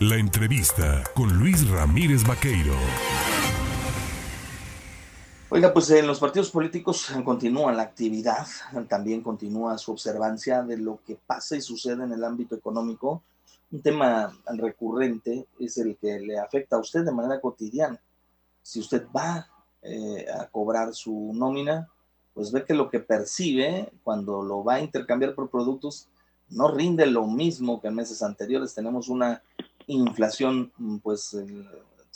La entrevista con Luis Ramírez Vaqueiro. Oiga, pues en los partidos políticos continúa la actividad, también continúa su observancia de lo que pasa y sucede en el ámbito económico. Un tema recurrente es el que le afecta a usted de manera cotidiana. Si usted va eh, a cobrar su nómina, pues ve que lo que percibe cuando lo va a intercambiar por productos no rinde lo mismo que en meses anteriores. Tenemos una inflación pues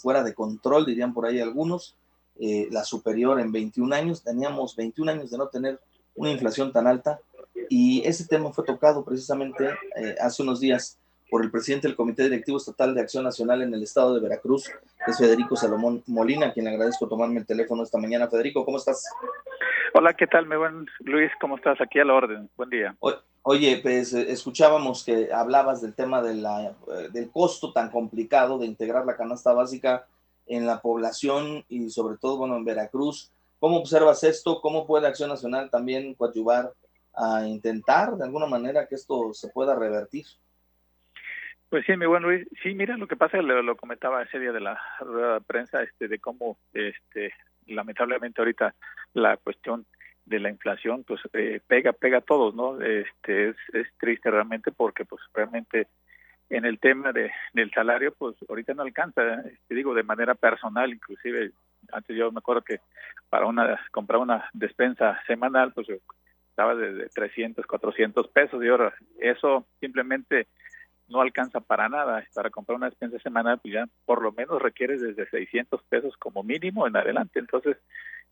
fuera de control, dirían por ahí algunos, eh, la superior en 21 años. Teníamos 21 años de no tener una inflación tan alta y ese tema fue tocado precisamente eh, hace unos días por el presidente del Comité Directivo Estatal de Acción Nacional en el estado de Veracruz, que es Federico Salomón Molina, a quien le agradezco tomarme el teléfono esta mañana. Federico, ¿cómo estás? Hola, ¿qué tal, mi buen Luis? ¿Cómo estás? Aquí a la orden. Buen día. Oye, pues eh, escuchábamos que hablabas del tema de la, eh, del costo tan complicado de integrar la canasta básica en la población y sobre todo, bueno, en Veracruz. ¿Cómo observas esto? ¿Cómo puede Acción Nacional también coadyuvar a intentar de alguna manera que esto se pueda revertir? Pues sí, mi buen Luis. Sí, mira, lo que pasa, lo, lo comentaba ese día de la prensa, este, de cómo, este, lamentablemente ahorita la cuestión de la inflación pues eh, pega pega a todos no este es, es triste realmente porque pues realmente en el tema de del salario pues ahorita no alcanza te digo de manera personal inclusive antes yo me acuerdo que para una comprar una despensa semanal pues estaba de, 300 400 pesos y ahora eso simplemente no alcanza para nada. Para comprar una despensa semanal pues ya por lo menos requiere desde 600 pesos como mínimo en adelante. Entonces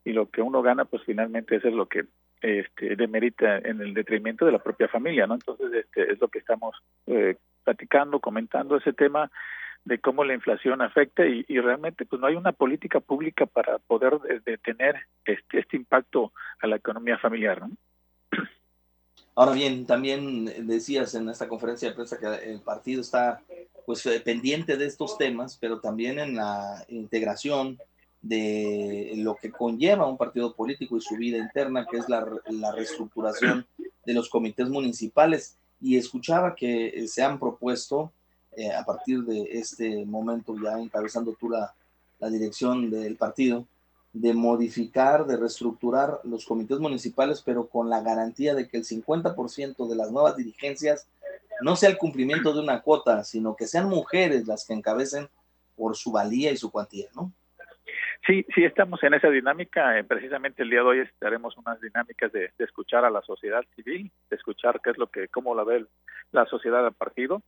y lo que uno gana pues finalmente eso es lo que este demerita en el detrimento de la propia familia no entonces este es lo que estamos eh, platicando comentando ese tema de cómo la inflación afecta y, realmente pues no hay una política pública para poder detener este este impacto a la economía familiar ¿no? Ahora bien, también decías en esta conferencia de prensa que el partido está pues eh, pendiente de estos temas, pero también en la integración de lo que conlleva un partido político y su vida interna, que es la, reestructuración de los comités municipales. Y escuchaba que se han propuesto, eh, a partir de este momento, ya encabezando tú la, la dirección del partido, de modificar, de reestructurar los comités municipales, pero con la garantía de que el 50% de las nuevas dirigencias no sea el cumplimiento de una cuota, sino que sean mujeres las que encabecen por su valía y su cuantía, ¿no? Sí, sí, estamos en esa dinámica. Eh, precisamente el día de hoy estaremos unas dinámicas de, escuchar a la sociedad civil, de escuchar qué es lo que, cómo la ve la sociedad del partido.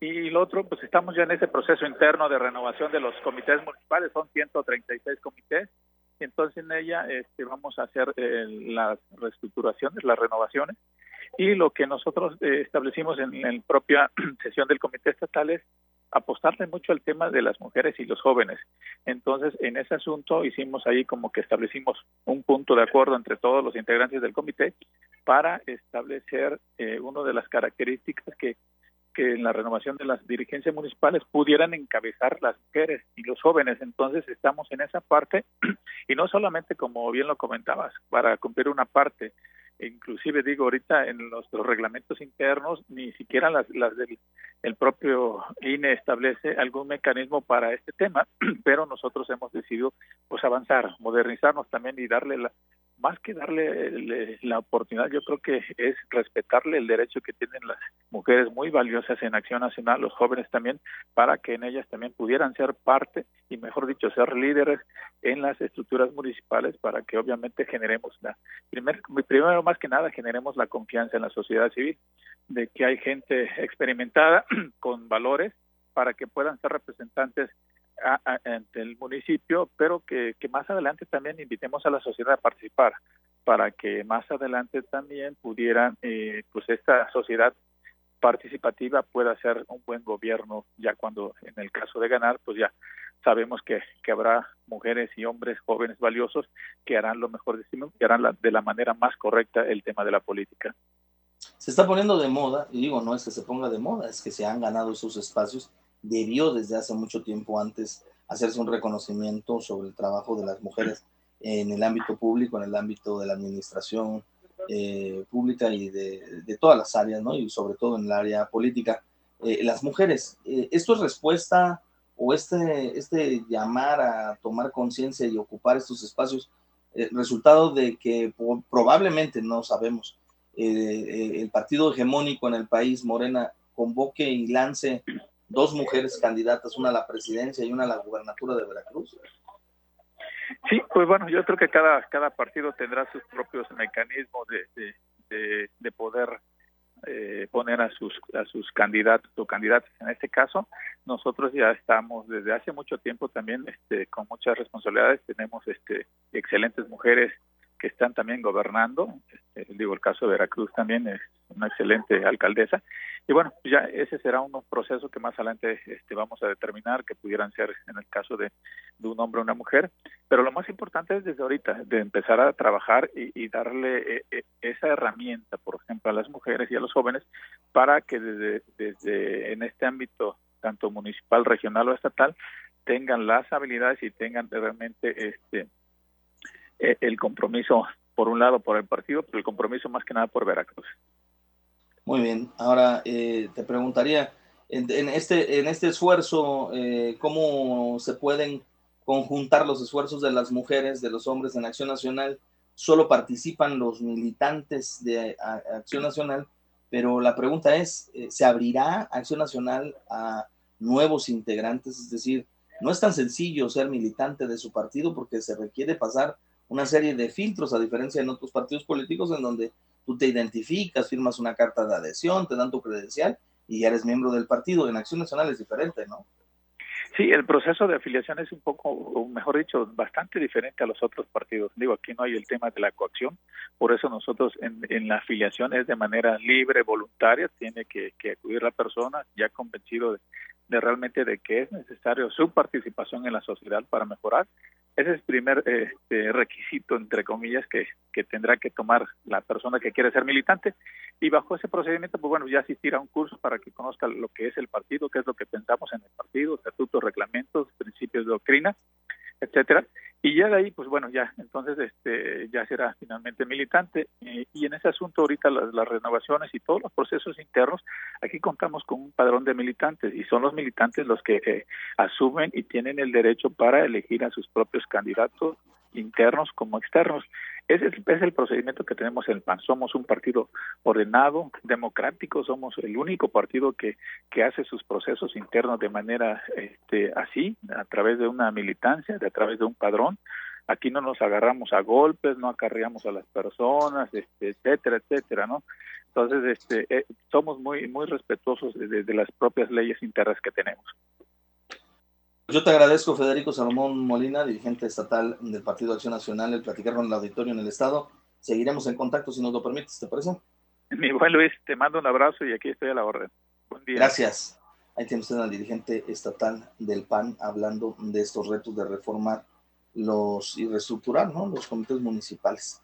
Y lo otro, pues estamos ya en ese proceso interno de renovación de los comités municipales, son 136 comités. Entonces en ella este, vamos a hacer eh, las reestructuraciones, las renovaciones. Y lo que nosotros eh, establecimos en la propia sesión del comité estatal es apostarle mucho al tema de las mujeres y los jóvenes. Entonces, en ese asunto hicimos ahí como que establecimos un punto de acuerdo entre todos los integrantes del comité para establecer eh, una de las características que, que en la renovación de las dirigencias municipales pudieran encabezar las mujeres y los jóvenes. Entonces, estamos en esa parte y no solamente, como bien lo comentabas, para cumplir una parte inclusive digo ahorita en los, reglamentos internos ni siquiera las, las del el propio INE establece algún mecanismo para este tema pero nosotros hemos decidido pues avanzar modernizarnos también y darle la, más que darle la oportunidad, yo creo que es respetarle el derecho que tienen las mujeres muy valiosas en Acción Nacional, los jóvenes también, para que en ellas también pudieran ser parte y, mejor dicho, ser líderes en las estructuras municipales para que obviamente generemos la, primer, primero más que nada, generemos la confianza en la sociedad civil, de que hay gente experimentada con valores para que puedan ser representantes ante el municipio, pero que, más adelante también invitemos a la sociedad a participar para que más adelante también pudieran, eh, pues esta sociedad participativa pueda ser un buen gobierno ya cuando en el caso de ganar pues ya sabemos que, que habrá mujeres y hombres jóvenes valiosos que harán lo mejor de sí que harán de la manera más correcta el tema de la política. Se está poniendo de moda, y digo, no es que se ponga de moda, es que se han ganado esos espacios debió desde hace mucho tiempo antes hacerse un reconocimiento sobre el trabajo de las mujeres en el ámbito público, en el ámbito de la administración eh, pública y de, todas las áreas, ¿no? Y sobre todo en el área política. eh, las mujeres. Eh, ¿Esto es respuesta o este, este llamar a tomar conciencia y ocupar estos espacios, resultado de que probablemente, no sabemos, el partido hegemónico en el país, Morena, convoque y lance dos mujeres candidatas, una a la presidencia y una a la gubernatura de Veracruz? Sí, pues bueno, yo creo que cada, cada partido tendrá sus propios mecanismos de, de, de, poder eh, poner a sus a sus candidatos o candidatas en este caso nosotros ya estamos desde hace mucho tiempo también este con muchas responsabilidades tenemos este excelentes mujeres que están también gobernando este, digo el caso de Veracruz también es una excelente alcaldesa y bueno, ya ese será un proceso que más adelante este, vamos a determinar que pudieran ser en el caso de, un hombre o una mujer. Pero lo más importante es desde ahorita, de empezar a trabajar y, darle eh, eh, esa herramienta, por ejemplo, a las mujeres y a los jóvenes para que desde, desde en este ámbito, tanto municipal, regional o estatal, tengan las habilidades y tengan realmente este eh, el compromiso, por un lado, por el partido, pero el compromiso más que nada por Veracruz. Muy bien, ahora eh, te preguntaría, en, este, en este esfuerzo, eh, ¿cómo se pueden conjuntar los esfuerzos de las mujeres, de los hombres en Acción Nacional? Solo participan los militantes de Acción Nacional, pero la pregunta es, eh, ¿se abrirá Acción Nacional a nuevos integrantes? Es decir, no es tan sencillo ser militante de su partido porque se requiere pasar una serie de filtros, a diferencia de otros partidos políticos en donde tú te identificas, firmas una carta de adhesión, te dan tu credencial y ya eres miembro del partido. En Acción Nacional es diferente, ¿no? Sí, el proceso de afiliación es un poco, mejor dicho, bastante diferente a los otros partidos. Digo, aquí no hay el tema de la coacción, por eso nosotros en, la afiliación es de manera libre, voluntaria, tiene que, que acudir la persona ya convencido de, de realmente de que es necesario su participación en la sociedad para mejorar. Ese es el primer este, requisito, entre comillas, que, que tendrá que tomar la persona que quiere ser militante. Y bajo ese procedimiento, pues bueno, ya asistir a un curso para que conozca lo que es el partido, qué es lo que pensamos en el partido, estatutos, reglamentos, principios de doctrina, etcétera. Y ya de ahí pues bueno ya entonces este ya será finalmente militante. Eh, y en ese asunto ahorita las, renovaciones y todos los procesos internos aquí contamos con un padrón de militantes y son los militantes los que eh, asumen y tienen el derecho para elegir a sus propios candidatos internos como externos ese es, el procedimiento que tenemos en el PAN. Somos un partido ordenado, democrático, somos el único partido que, que hace sus procesos internos de manera este, así, a través de una militancia, de a través de un padrón. Aquí no nos agarramos a golpes, no acarreamos a las personas, este, etcétera, etcétera, ¿no? Entonces, este, eh, somos muy, muy respetuosos de las propias leyes internas que tenemos. Yo te agradezco, Federico Salomón Molina, dirigente estatal del Partido Acción Nacional, el platicar con el auditorio en el Estado. Seguiremos en contacto si nos lo permites, ¿te parece? Mi buen Luis, te mando un abrazo y aquí estoy a la orden. Buen día. Gracias. Ahí tiene usted al dirigente estatal del PAN hablando de estos retos de reformar los y reestructurar ¿no? los comités municipales.